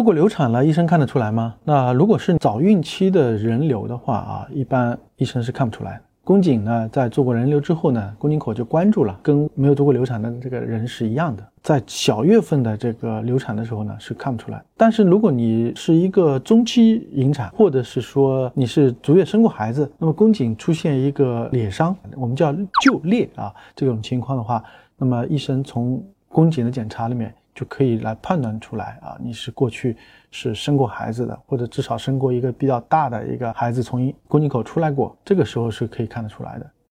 做过流产了，医生看得出来吗？那如果是早孕期的人流的话啊，一般医生是看不出来。宫颈呢，在做过人流之后呢，宫颈口就关住了，跟没有做过流产的这个人是一样的。在小月份的这个流产的时候呢，是看不出来。但是如果你是一个中期引产，或者是说你是足月生过孩子，那么宫颈出现一个裂伤，我们叫旧裂啊，这种情况的话，那么医生从宫颈的检查里面。就可以来判断出来啊，你是过去是生过孩子的，或者至少生过一个比较大的一个孩子从宫颈口出来过，这个时候是可以看得出来的。